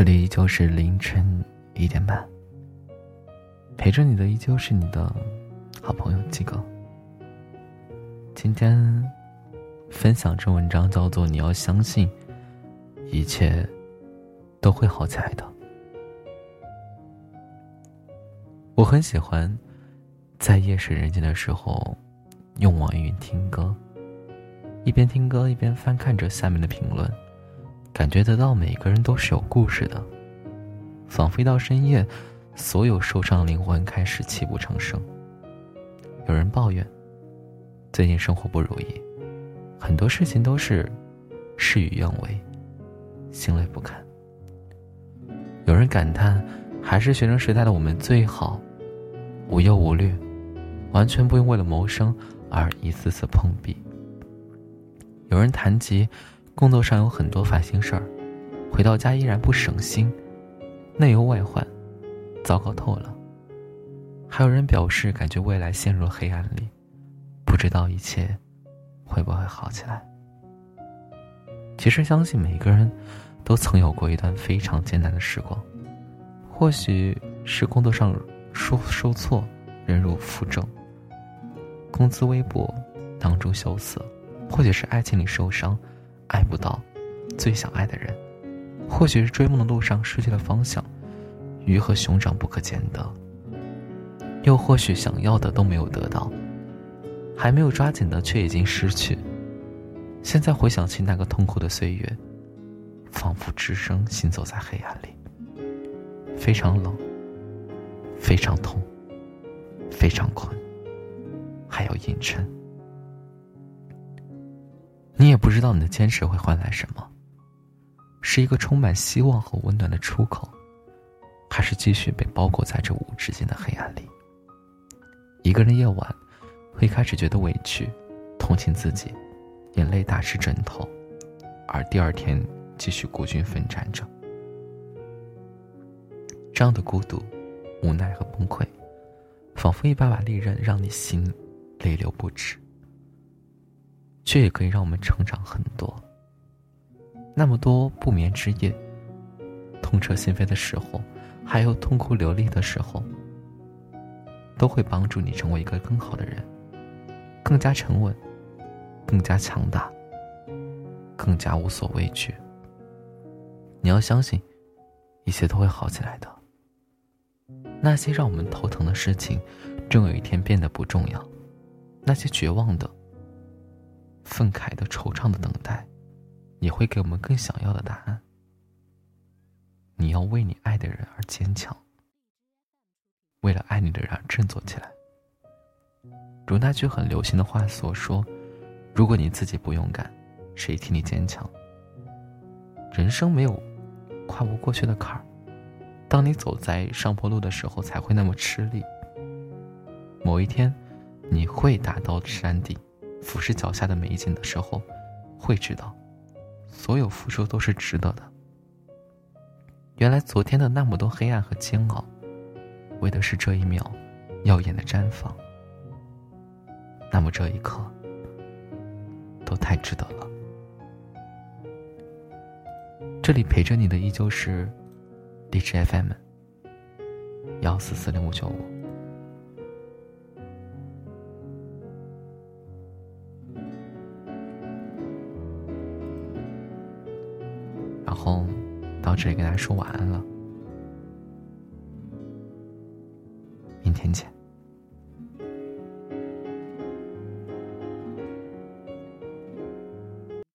这里依旧是凌晨一点半，陪着你的依旧是你的好朋友鸡哥。今天分享这文章叫做“你要相信，一切都会好起来的”。我很喜欢在夜深人静的时候用网易云听歌，一边听歌一边翻看着下面的评论。感觉得到每个人都是有故事的，仿佛一到深夜，所有受伤的灵魂开始泣不成声。有人抱怨，最近生活不如意，很多事情都是事与愿违，心累不堪。有人感叹，还是学生时代的我们最好，无忧无虑，完全不用为了谋生而一次次碰壁。有人谈及。工作上有很多烦心事儿，回到家依然不省心，内忧外患，糟糕透了。还有人表示感觉未来陷入了黑暗里，不知道一切会不会好起来。其实相信每个人都曾有过一段非常艰难的时光，或许是工作上受受挫，忍辱负重，工资微薄，囊中羞涩，或许是爱情里受伤。爱不到最想爱的人，或许是追梦的路上失去了方向，鱼和熊掌不可兼得。又或许想要的都没有得到，还没有抓紧的却已经失去。现在回想起那个痛苦的岁月，仿佛只身行走在黑暗里，非常冷，非常痛，非常困，还要硬撑。你也不知道你的坚持会换来什么，是一个充满希望和温暖的出口，还是继续被包裹在这无止境的黑暗里？一个人夜晚，会开始觉得委屈，同情自己，眼泪打湿枕头，而第二天继续孤军奋战着。这样的孤独、无奈和崩溃，仿佛一把把利刃，让你心泪流不止。却也可以让我们成长很多。那么多不眠之夜，痛彻心扉的时候，还有痛哭流涕的时候，都会帮助你成为一个更好的人，更加沉稳，更加强大，更加无所畏惧。你要相信，一切都会好起来的。那些让我们头疼的事情，终有一天变得不重要；那些绝望的。愤慨的、惆怅的等待，也会给我们更想要的答案。你要为你爱的人而坚强，为了爱你的人而振作起来。如那句很流行的话所说：“如果你自己不勇敢，谁替你坚强？”人生没有跨不过去的坎儿，当你走在上坡路的时候，才会那么吃力。某一天，你会达到山顶。俯视脚下的美景的时候，会知道，所有付出都是值得的。原来昨天的那么多黑暗和煎熬，为的是这一秒耀眼的绽放。那么这一刻，都太值得了。这里陪着你的依旧是荔枝 FM 幺四四零五九五。然后到这里跟大家说晚安了，明天见。